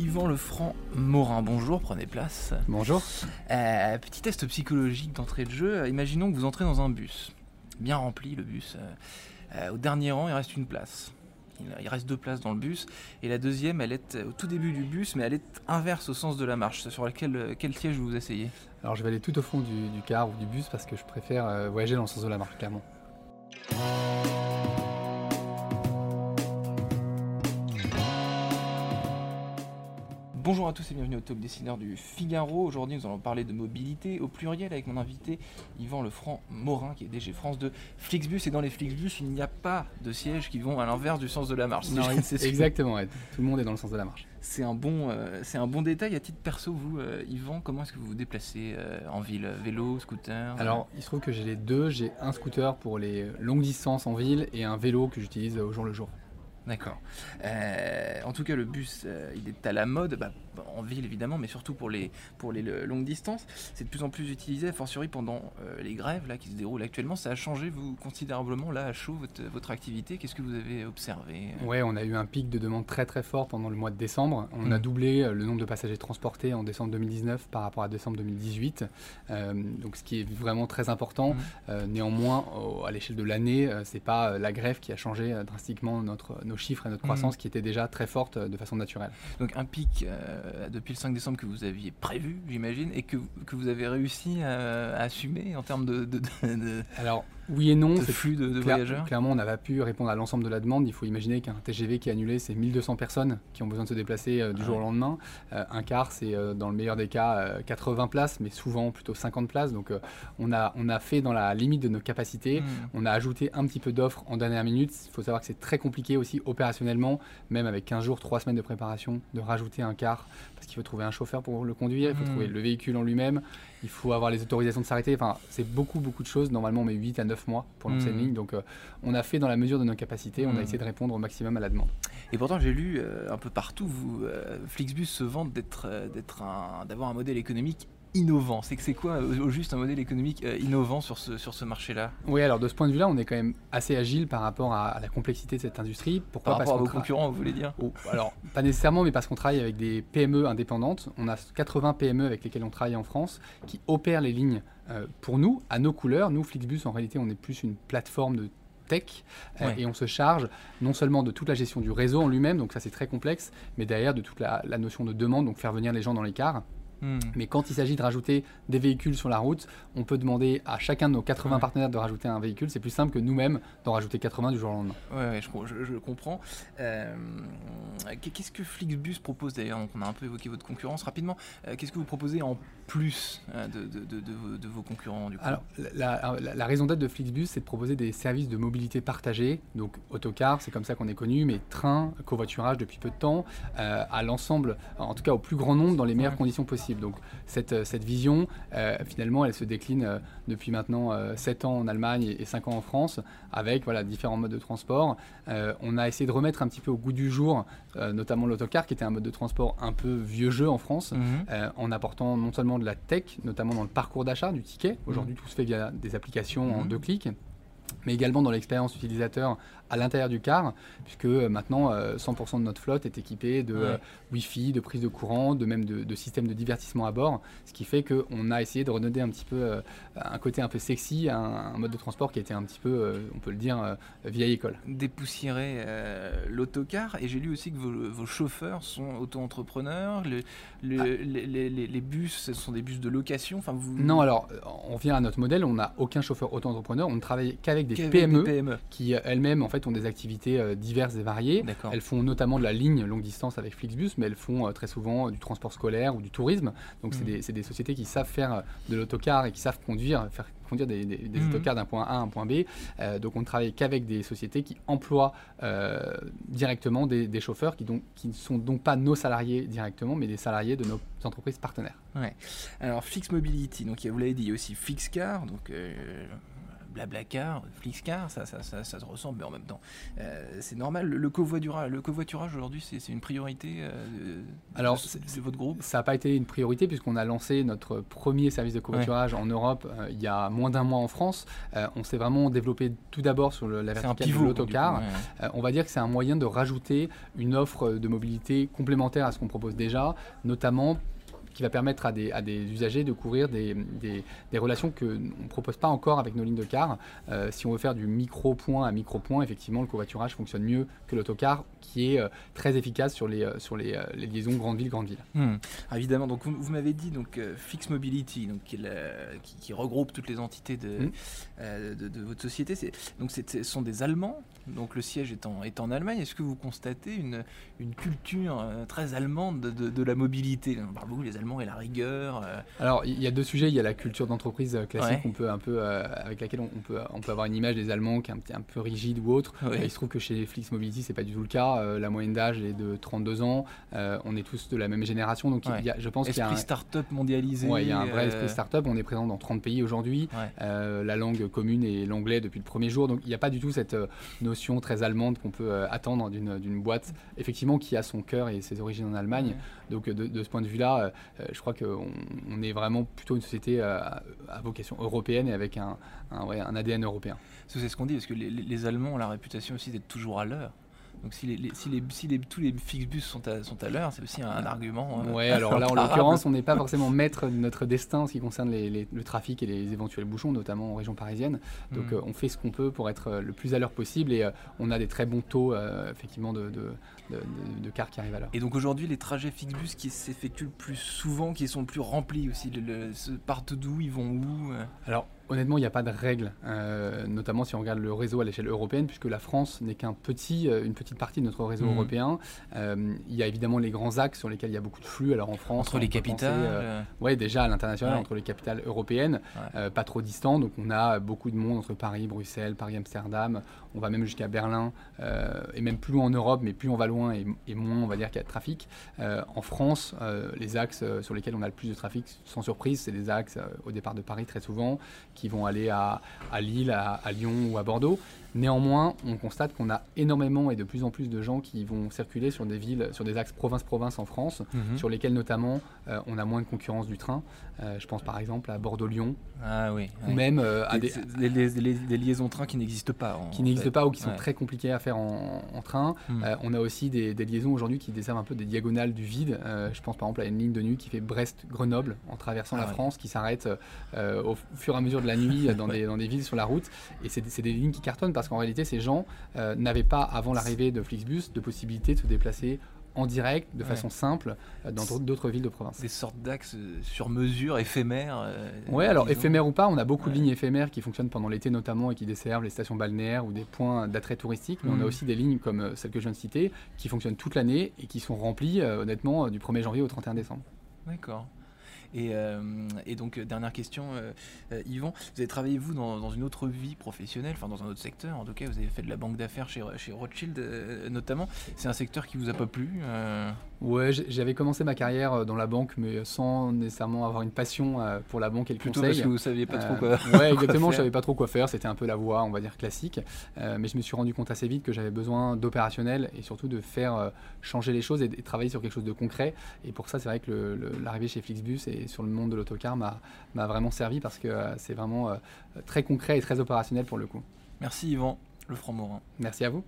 Yvan Lefranc Morin, bonjour, prenez place. Bonjour. Euh, petit test psychologique d'entrée de jeu. Imaginons que vous entrez dans un bus, bien rempli le bus. Euh, au dernier rang, il reste une place. Il reste deux places dans le bus. Et la deuxième, elle est au tout début du bus, mais elle est inverse au sens de la marche. Sur lequel, quel siège vous vous asseyez? Alors je vais aller tout au fond du, du, car ou du bus parce que je préfère euh, voyager dans le sens de la marche, clairement. Bonjour à tous et bienvenue au Talk Dessineur du Figaro. Aujourd'hui, nous allons parler de mobilité au pluriel avec mon invité Yvan Lefranc Morin, qui est DG France de Flixbus. Et dans les Flixbus, il n'y a pas de sièges qui vont à l'inverse du sens de la marche. Non, exactement, tout le monde est dans le sens de la marche. C'est un, bon, euh, c'est un bon détail. À titre perso, vous, euh, Yvan, comment est-ce que vous vous déplacez euh, en ville? Vélo, scooter? Alors, il se trouve que j'ai les deux. J'ai un scooter pour les longues distances en ville et un vélo que j'utilise au jour le jour. D'accord. Euh, en tout cas, le bus, euh, il est à la mode, bah, en ville évidemment, mais surtout pour les, pour les longues distances. C'est de plus en plus utilisé, a fortiori pendant euh, les grèves là, qui se déroulent actuellement. Ça a changé vous, considérablement là à chaud votre, votre activité. Qu'est-ce que vous avez observé Ouais, on a eu un pic de demande très très fort pendant le mois de décembre. On a mmh. doublé le nombre de passagers transportés en décembre 2019 par rapport à décembre 2018. donc ce qui est vraiment très important. Mmh. néanmoins, à l'échelle de l'année, c'est pas la grève qui a changé drastiquement notre nos chiffres et notre croissance mmh. qui était déjà très forte euh, de façon naturelle. Donc un pic euh, depuis le 5 décembre que vous aviez prévu, j'imagine, et que, que, vous avez réussi à, assumer en termes de, de, de... Alors oui et non. Ce flux de, voyageurs Clairement, on n'a pas pu répondre à l'ensemble de la demande. Il faut imaginer qu'un TGV qui est annulé, c'est 1200 personnes qui ont besoin de se déplacer euh, du ah jour au lendemain. Euh, un car, c'est euh, dans le meilleur des cas 80 places, mais souvent plutôt 50 places. Donc on, a, on a fait dans la limite de nos capacités. Hmm. On a ajouté un petit peu d'offres en dernière minute. Il faut savoir que c'est très compliqué aussi opérationnellement, même avec 15 jours, 3 semaines de préparation, de rajouter un car parce qu'il faut trouver un chauffeur pour le conduire, il faut hmm. trouver le véhicule en lui-même, il faut avoir les autorisations de s'arrêter. Enfin, c'est beaucoup, beaucoup de choses. Normalement, on met 8 à 9 mois pour lancer une hmm. ligne. Donc, euh, on a fait dans la mesure de nos capacités. On a hmm. essayé de répondre au maximum à la demande. Et pourtant, j'ai lu euh, un peu partout, vous, euh, Flixbus se vante d'être, d'être d'avoir un modèle économique innovant C'est que c'est quoi au juste un modèle économique euh, innovant sur ce, sur ce marché-là? Oui, alors de ce point de vue-là, on est quand même assez agile par rapport à, la complexité de cette industrie. Pourquoi? Par rapport à vos concurrents, vous voulez dire? Oh, Alors, pas nécessairement, mais parce qu'on travaille avec des PME indépendantes. On a 80 PME avec lesquelles on travaille en France qui opèrent les lignes euh, pour nous, à nos couleurs. Nous, Flixbus, en réalité, on est plus une plateforme de tech euh, et on se charge non seulement de toute la gestion du réseau en lui-même, donc ça c'est très complexe, mais derrière de toute la, la notion de demande, donc faire venir les gens dans les Hmm. Mais quand il s'agit de rajouter des véhicules sur la route, on peut demander à chacun de nos 80 partenaires de rajouter un véhicule. C'est plus simple que nous-mêmes d'en rajouter 80 du jour au lendemain. Oui, je, comprends. Euh, qu'est-ce que Flixbus propose d'ailleurs? On a un peu évoqué votre concurrence rapidement. Euh, qu'est-ce que vous proposez en plus euh, de, vos concurrents du coup? Alors, la, raison d'être de Flixbus, c'est de proposer des services de mobilité partagée. Donc, autocar, c'est comme ça qu'on est connu, mais train, covoiturage depuis peu de temps, à l'ensemble, en tout cas au plus grand nombre, dans les meilleures conditions possibles. Donc cette, euh, cette vision, euh, finalement, elle se décline euh, depuis maintenant 7 ans en Allemagne et 5 ans en France, avec voilà, différents modes de transport. on a essayé de remettre un petit peu au goût du jour, notamment l'autocar, qui était un mode de transport un peu vieux jeu en France, mhm. en apportant non seulement de la tech, notamment dans le parcours d'achat du ticket. Aujourd'hui, mhm. tout se fait via des applications en mhm. deux clics mais également dans l'expérience utilisateur à l'intérieur du car, puisque euh, maintenant 100% euh, de notre flotte est équipée de euh, Wi-Fi, de prise de courant, de même de, systèmes de divertissement à bord, ce qui fait qu'on a essayé de redonner un petit peu un côté un peu sexy à un, mode de transport qui était un petit peu, on peut le dire, vieille école. Dépoussiérer l'autocar, et j'ai lu aussi que vos, chauffeurs sont auto-entrepreneurs, le, ah. les, les, bus, ce sont des bus de location enfin vous... Non, alors on vient à notre modèle, on n'a aucun chauffeur auto-entrepreneur, on ne travaille qu'avec des, PME, PME, qui elles-mêmes en fait ont des activités euh, diverses et variées. Elles font notamment de la ligne longue distance avec Flixbus, mais elles font euh, très souvent euh, du transport scolaire ou du tourisme. Donc c'est mmh. des, des, sociétés qui savent faire de l'autocar et qui savent conduire, faire conduire des, des, mmh. autocars d'un point A à un point B. donc on ne travaille qu'avec des sociétés qui emploient directement des, chauffeurs qui, donc, qui ne sont donc pas nos salariés directement, mais des salariés de nos entreprises partenaires. Ouais. Alors Flix Mobility, donc vous l'avez dit, il y a aussi Flixcar, donc Blablacar, Flixcar, ça, ça, ça, ça, se ressemble, mais en même temps, c'est normal. Le, covoiturage, le covoiturage aujourd'hui, c'est une priorité Alors, de, votre groupe? Ça n'a pas été une priorité puisqu'on a lancé notre premier service de covoiturage en Europe il y a moins d'un mois en France. on s'est vraiment développé tout d'abord sur le, la verticale de l'autocar. on va dire que c'est un moyen de rajouter une offre de mobilité complémentaire à ce qu'on propose déjà, notamment qui va permettre à des, à des usagers de couvrir des, des, des relations qu'on ne propose pas encore avec nos lignes de car. Euh, si on veut faire du micro-point à micro-point, effectivement, le covoiturage fonctionne mieux que l'autocar, qui est euh, très efficace sur les, euh, sur les, les liaisons grande ville, grande ville. Hmm. Ah, évidemment, donc vous, vous m'avez dit donc Fix Mobility, donc, qui, qui, regroupe toutes les entités de, hmm. de, de, votre société. Donc ce sont des Allemands, donc le siège est en, est en Allemagne. Est-ce que vous constatez une, une culture très allemande de, de, la mobilité? On parle beaucoup des et la rigueur euh. Alors, il y a deux sujets. Il y a la culture d'entreprise euh, classique, on peut un peu, euh, avec laquelle on, peut, on peut avoir une image des Allemands qui est un, peu rigide ou autre. il se trouve que chez Flix Mobility, c'est pas du tout le cas. la moyenne d'âge est de 32 ans. on est tous de la même génération. Donc, il y a, je pense qu'il y a un start-up mondialisé. il y a un vrai esprit start-up. On est présent dans 30 pays aujourd'hui. la langue commune est l'anglais depuis le premier jour. Donc, il n'y a pas du tout cette notion très allemande qu'on peut attendre d'une boîte, effectivement, qui a son cœur et ses origines en Allemagne. Donc, de, de, ce point de vue-là, je crois qu'on on est vraiment plutôt une société à, vocation européenne et avec un, ADN européen. C'est ce qu'on dit, parce que les, Allemands ont la réputation aussi d'être toujours à l'heure. Donc si, les, si, les, si tous les Fixbus sont à, sont à l'heure, c'est aussi un, argument. Euh, ouais, alors là en l'occurrence, on n'est pas forcément maître de notre destin en ce qui concerne le trafic et les éventuels bouchons, notamment en région parisienne. Donc hmm. euh, on fait ce qu'on peut pour être le plus à l'heure possible et on a des très bons taux effectivement de, de, cars qui arrivent à l'heure. Et donc aujourd'hui, les trajets Fixbus qui s'effectuent le plus souvent, qui sont le plus remplis aussi, le, partent d'où, ils vont où euh? Alors Honnêtement, il n'y a pas de règle, euh, notamment si on regarde le réseau à l'échelle européenne, puisque la France n'est qu'un petit, euh, une petite partie de notre réseau mmh. européen. Euh, il y a évidemment les grands axes sur lesquels il y a beaucoup de flux. Alors en France, entre les capitales, oui, déjà à l'international, entre les capitales européennes, pas trop distants. Donc on a beaucoup de monde entre Paris, Bruxelles, Paris, Amsterdam. On va même jusqu'à Berlin et même plus loin en Europe, mais plus on va loin et, moins on va dire qu'il y a de trafic. en France, les axes sur lesquels on a le plus de trafic, sans surprise, c'est des axes au départ de Paris très souvent qui vont aller à, Lille, à, Lyon ou à Bordeaux. Néanmoins, on constate qu'on a énormément et de plus en plus de gens qui vont circuler sur des villes, sur des axes province-province en France, mhm. sur lesquels notamment euh, on a moins de concurrence du train. Euh, je pense par exemple à Bordeaux-Lyon. Ah oui. Ou même euh, à des, des, liaisons train qui n'existent pas. qui n'existent pas ou qui sont très compliquées à faire en, train. Hmm. on a aussi des, liaisons aujourd'hui qui desservent un peu des diagonales du vide. je pense par exemple à une ligne de nuit qui fait Brest-Grenoble en traversant ah la France, qui s'arrête au fur et à mesure de la nuit dans des villes sur la route. Et c'est des lignes qui cartonnent parce qu'en réalité, ces gens euh, n'avaient pas, avant l'arrivée de Flixbus, de possibilité de se déplacer en direct, de façon simple, euh, dans d'autres villes de province. Des sortes d'axes euh, sur mesure, éphémères Oui, alors éphémères ou pas, on a beaucoup de lignes éphémères qui fonctionnent pendant l'été notamment et qui desservent les stations balnéaires ou des points d'attrait touristique. Mais on a mmh. aussi des lignes comme celle que je viens de citer qui fonctionnent toute l'année et qui sont remplies, honnêtement, du 1er janvier au 31 décembre. D'accord. Euh, et, donc, euh, dernière question, euh, Yvan, vous avez travaillé, vous, dans, une autre vie professionnelle, enfin dans un autre secteur, en tout cas, vous avez fait de la banque d'affaires chez Rothschild notamment. C'est un secteur qui vous a pas plu Ouais, j'avais commencé ma carrière dans la banque, mais sans nécessairement avoir une passion pour la banque et le Plutôt conseil. parce que vous saviez pas trop quoi. ouais, exactement. je savais pas trop quoi faire. C'était un peu la voie, on va dire classique. mais je me suis rendu compte assez vite que j'avais besoin d'opérationnel et surtout de faire changer les choses et, de travailler sur quelque chose de concret. Et pour ça, c'est vrai que l'arrivée chez Flixbus et sur le monde de l'autocar m'a vraiment servi parce que euh, c'est vraiment euh, très concret et très opérationnel pour le coup. Merci Yvan, le franc Morin. Merci à vous.